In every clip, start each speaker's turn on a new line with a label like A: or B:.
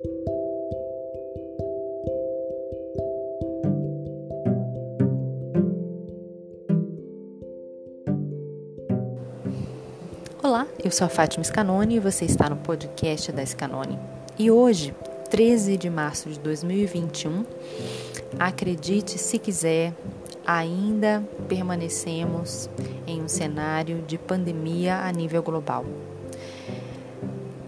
A: Olá, eu sou a Fátima Scanoni e você está no podcast da Scanoni. E hoje, 13 de março de 2021, acredite se quiser, ainda permanecemos em um cenário de pandemia a nível global.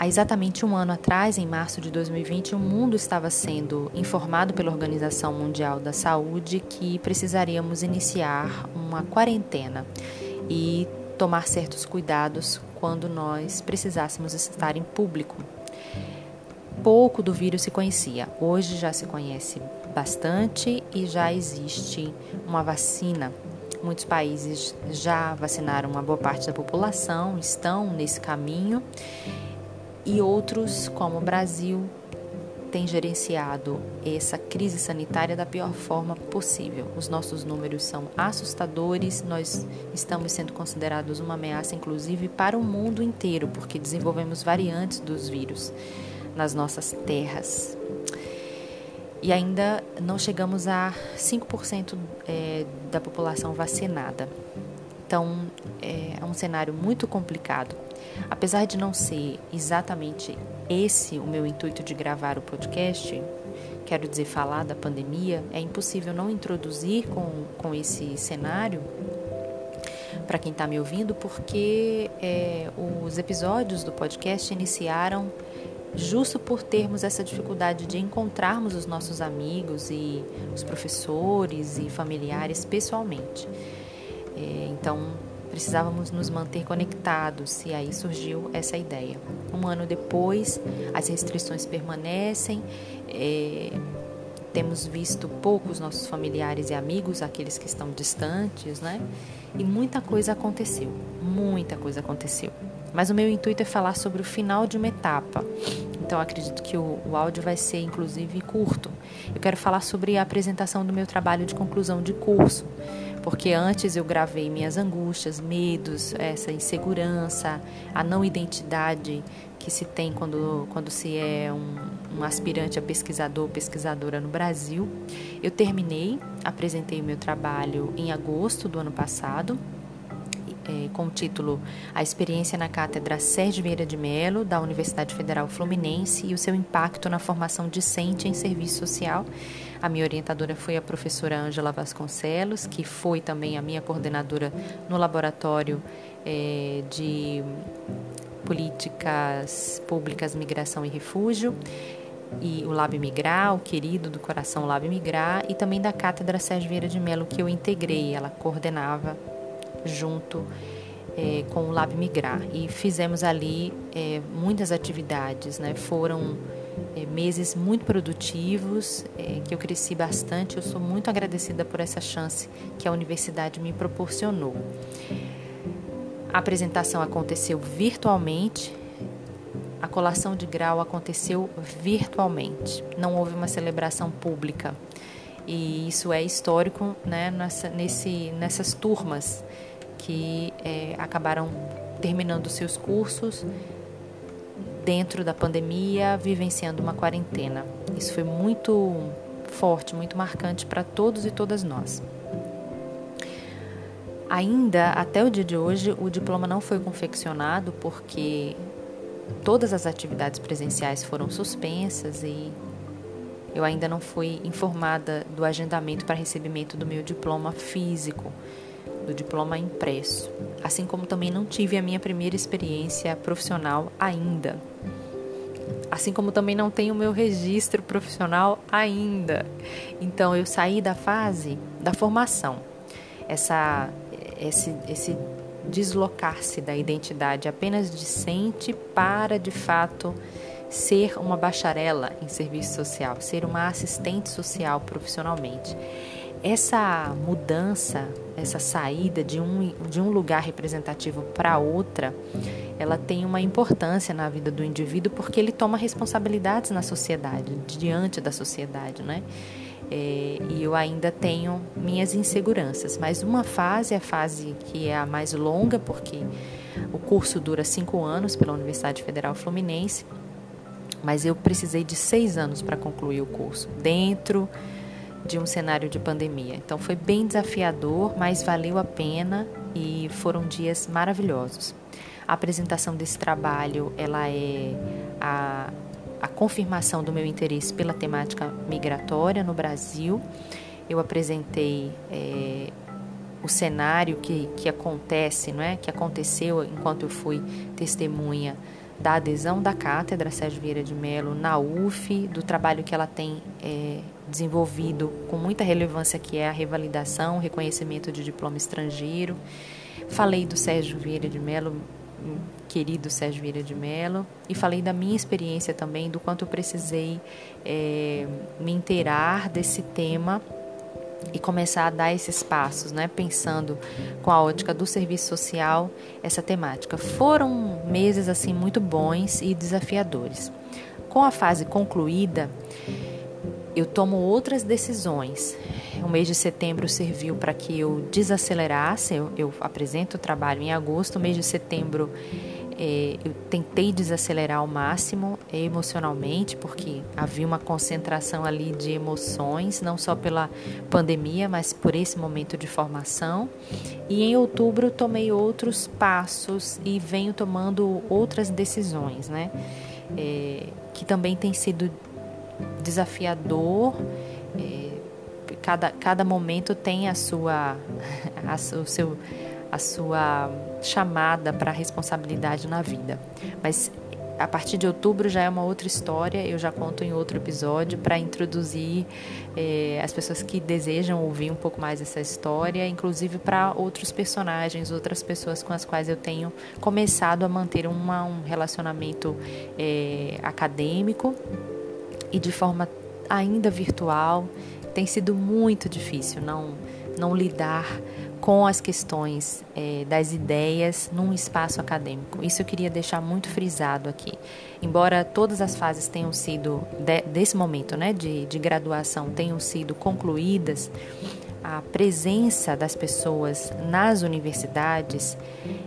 A: Há exatamente um ano atrás, em março de 2020, o mundo estava sendo informado pela Organização Mundial da Saúde que precisaríamos iniciar uma quarentena e tomar certos cuidados quando nós precisássemos estar em público. Pouco do vírus se conhecia, hoje já se conhece bastante e já existe uma vacina. Muitos países já vacinaram uma boa parte da população, estão nesse caminho, e outros, como o Brasil, tem gerenciado essa crise sanitária da pior forma possível. Os nossos números são assustadores, nós estamos sendo considerados uma ameaça, inclusive, para o mundo inteiro, porque desenvolvemos variantes dos vírus nas nossas terras. E ainda não chegamos a 5% é, da população vacinada. Então, é, é um cenário muito complicado. Apesar de não ser exatamente esse o meu intuito de gravar o podcast, quero dizer, falar da pandemia, é impossível não introduzir com, com esse cenário para quem está me ouvindo, porque é, os episódios do podcast iniciaram justo por termos essa dificuldade de encontrarmos os nossos amigos e os professores e familiares pessoalmente. É, então, precisávamos nos manter conectados e aí surgiu essa ideia. Um ano depois, as restrições permanecem, é, temos visto poucos nossos familiares e amigos, aqueles que estão distantes, né? E muita coisa aconteceu, muita coisa aconteceu. Mas o meu intuito é falar sobre o final de uma etapa. Então acredito que o, o áudio vai ser inclusive curto. Eu quero falar sobre a apresentação do meu trabalho de conclusão de curso porque antes eu gravei minhas angústias, medos, essa insegurança, a não identidade que se tem quando, quando se é um, um aspirante a pesquisador ou pesquisadora no Brasil. Eu terminei, apresentei o meu trabalho em agosto do ano passado é, com o título A Experiência na Cátedra Sérgio Vieira de Mello, da Universidade Federal Fluminense e o seu impacto na formação discente em serviço social. A minha orientadora foi a professora Ângela Vasconcelos, que foi também a minha coordenadora no laboratório é, de Políticas Públicas, Migração e Refúgio e o Lab Migrar, o querido do coração Lab Migrar, e também da Cátedra Sérgio Vieira de Mello, que eu integrei, ela coordenava junto é, com o Lab Migrar e fizemos ali é, muitas atividades, né? Foram é, meses muito produtivos, é, que eu cresci bastante. Eu sou muito agradecida por essa chance que a universidade me proporcionou. A apresentação aconteceu virtualmente, a colação de grau aconteceu virtualmente. Não houve uma celebração pública. E isso é histórico né, nessa, nesse, nessas turmas que é, acabaram terminando seus cursos dentro da pandemia, vivenciando uma quarentena. Isso foi muito forte, muito marcante para todos e todas nós. Ainda até o dia de hoje, o diploma não foi confeccionado porque todas as atividades presenciais foram suspensas e eu ainda não fui informada do agendamento para recebimento do meu diploma físico do diploma impresso, assim como também não tive a minha primeira experiência profissional ainda. Assim como também não tenho o meu registro profissional ainda. Então eu saí da fase da formação. Essa esse esse deslocar-se da identidade apenas discente para de fato ser uma bacharela em serviço social, ser uma assistente social profissionalmente essa mudança, essa saída de um, de um lugar representativo para outra, ela tem uma importância na vida do indivíduo porque ele toma responsabilidades na sociedade, diante da sociedade, né? É, e eu ainda tenho minhas inseguranças, mas uma fase a fase que é a mais longa, porque o curso dura cinco anos pela Universidade Federal Fluminense. mas eu precisei de seis anos para concluir o curso, dentro de um cenário de pandemia. Então foi bem desafiador, mas valeu a pena e foram dias maravilhosos. A apresentação desse trabalho, ela é a, a confirmação do meu interesse pela temática migratória no Brasil. Eu apresentei é, o cenário que, que acontece, não é? que aconteceu enquanto eu fui testemunha da adesão da cátedra Sérgio Vieira de Mello na UF, do trabalho que ela tem é, desenvolvido com muita relevância, que é a revalidação, reconhecimento de diploma estrangeiro. Falei do Sérgio Vieira de Mello, querido Sérgio Vieira de Mello, e falei da minha experiência também, do quanto eu precisei é, me inteirar desse tema e começar a dar esses passos, né? Pensando com a ótica do serviço social essa temática. Foram meses assim muito bons e desafiadores. Com a fase concluída, eu tomo outras decisões. O mês de setembro serviu para que eu desacelerasse. Eu, eu apresento o trabalho em agosto. O mês de setembro é, eu tentei desacelerar ao máximo emocionalmente, porque havia uma concentração ali de emoções, não só pela pandemia, mas por esse momento de formação. E em outubro tomei outros passos e venho tomando outras decisões, né? É, que também tem sido desafiador. É, cada, cada momento tem a sua, a, o seu a sua chamada para responsabilidade na vida. Mas a partir de outubro já é uma outra história, eu já conto em outro episódio para introduzir eh, as pessoas que desejam ouvir um pouco mais essa história, inclusive para outros personagens, outras pessoas com as quais eu tenho começado a manter uma, um relacionamento eh, acadêmico e de forma ainda virtual. Tem sido muito difícil não, não lidar com as questões é, das ideias num espaço acadêmico. Isso eu queria deixar muito frisado aqui. Embora todas as fases tenham sido, de, desse momento né, de, de graduação, tenham sido concluídas, a presença das pessoas nas universidades,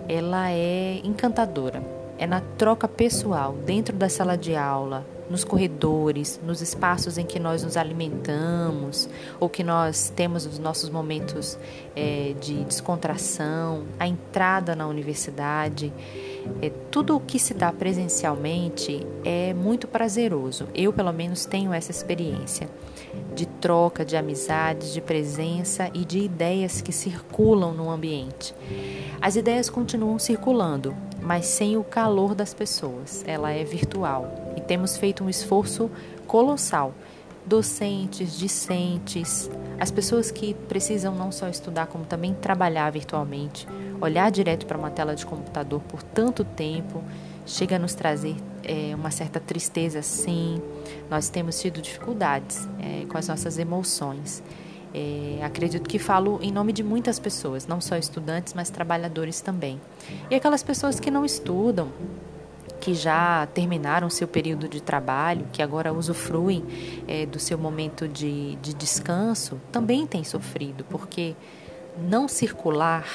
A: ela é encantadora. É na troca pessoal, dentro da sala de aula, nos corredores, nos espaços em que nós nos alimentamos ou que nós temos os nossos momentos é, de descontração, a entrada na universidade. É, tudo o que se dá presencialmente é muito prazeroso. Eu, pelo menos, tenho essa experiência de troca, de amizades, de presença e de ideias que circulam no ambiente. As ideias continuam circulando, mas sem o calor das pessoas. Ela é virtual e temos feito um esforço colossal. Docentes, discentes, as pessoas que precisam não só estudar, como também trabalhar virtualmente, olhar direto para uma tela de computador por tanto tempo, chega a nos trazer é, uma certa tristeza, sim. Nós temos tido dificuldades é, com as nossas emoções. É, acredito que falo em nome de muitas pessoas, não só estudantes, mas trabalhadores também. E aquelas pessoas que não estudam, que já terminaram seu período de trabalho, que agora usufruem é, do seu momento de, de descanso, também têm sofrido, porque não circular,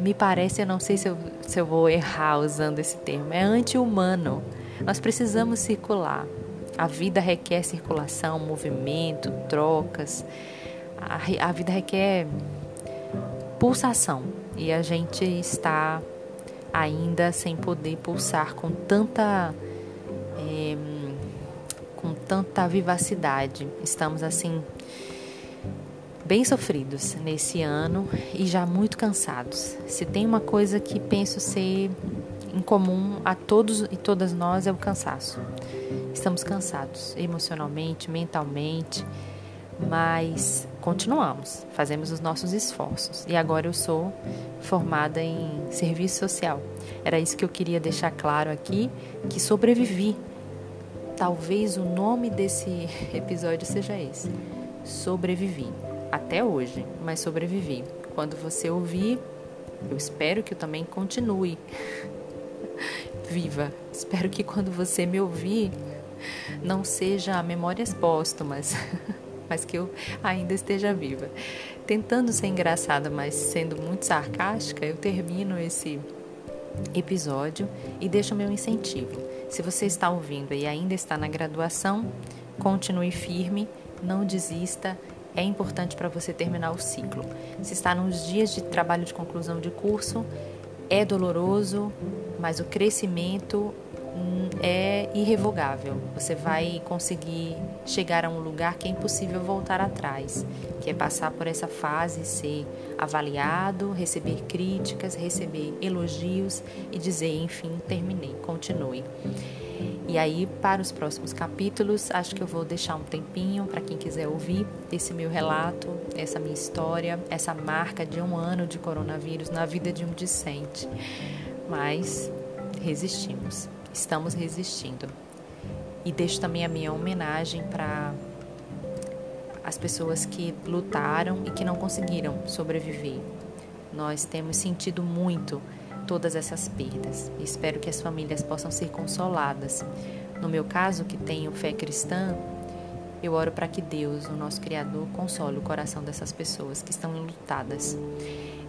A: me parece, eu não sei se eu, se eu vou errar usando esse termo, é anti-humano. Nós precisamos circular. A vida requer circulação, movimento, trocas. A, a vida requer pulsação. E a gente está ainda sem poder pulsar com tanta. É, com tanta vivacidade. Estamos assim bem sofridos nesse ano e já muito cansados. Se tem uma coisa que penso ser em comum a todos e todas nós é o cansaço. Estamos cansados emocionalmente, mentalmente, mas continuamos, fazemos os nossos esforços. E agora eu sou formada em serviço social. Era isso que eu queria deixar claro aqui, que sobrevivi. Talvez o nome desse episódio seja esse. Sobrevivi. Até hoje, mas sobrevivi. Quando você ouvir, eu espero que eu também continue viva. Espero que quando você me ouvir, não seja memórias póstumas, mas que eu ainda esteja viva. Tentando ser engraçada, mas sendo muito sarcástica, eu termino esse episódio e deixa o meu incentivo. Se você está ouvindo e ainda está na graduação, continue firme, não desista. É importante para você terminar o ciclo. Se está nos dias de trabalho de conclusão de curso, é doloroso, mas o crescimento hum, é irrevogável. Você vai conseguir chegar a um lugar que é impossível voltar atrás, que é passar por essa fase, ser avaliado, receber críticas, receber elogios e dizer, enfim, terminei, continue. E aí, para os próximos capítulos, acho que eu vou deixar um tempinho para quem quiser ouvir esse meu relato, essa minha história, essa marca de um ano de coronavírus na vida de um discente. Mas resistimos, estamos resistindo. E deixo também a minha homenagem para as pessoas que lutaram e que não conseguiram sobreviver. Nós temos sentido muito todas essas perdas. Espero que as famílias possam ser consoladas. No meu caso, que tenho fé cristã, eu oro para que Deus, o nosso Criador, console o coração dessas pessoas que estão enlutadas.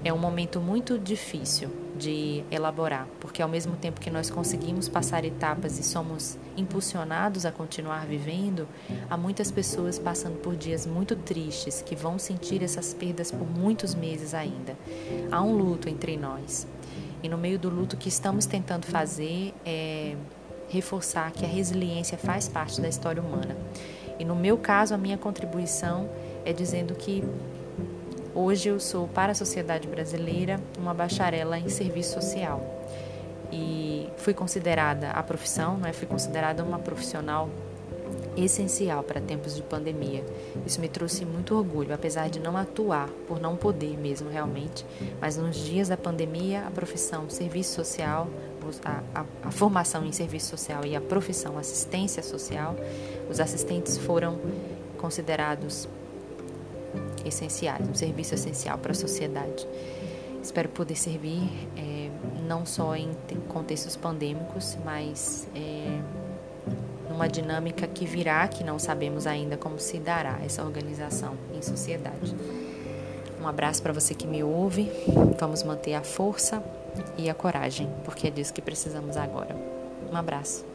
A: É um momento muito difícil de elaborar, porque ao mesmo tempo que nós conseguimos passar etapas e somos impulsionados a continuar vivendo, há muitas pessoas passando por dias muito tristes que vão sentir essas perdas por muitos meses ainda. Há um luto entre nós. E no meio do luto, que estamos tentando fazer é reforçar que a resiliência faz parte da história humana. E no meu caso, a minha contribuição é dizendo que hoje eu sou, para a sociedade brasileira, uma bacharela em serviço social. E fui considerada a profissão, não é? Fui considerada uma profissional essencial para tempos de pandemia. Isso me trouxe muito orgulho, apesar de não atuar, por não poder mesmo realmente. Mas nos dias da pandemia, a profissão serviço social, a, a, a formação em serviço social e a profissão assistência social, os assistentes foram considerados essenciais, um serviço essencial para a sociedade. Espero poder servir é, não só em contextos pandêmicos, mas é, numa dinâmica que virá, que não sabemos ainda como se dará essa organização em sociedade. Um abraço para você que me ouve. Vamos manter a força e a coragem, porque é disso que precisamos agora. Um abraço.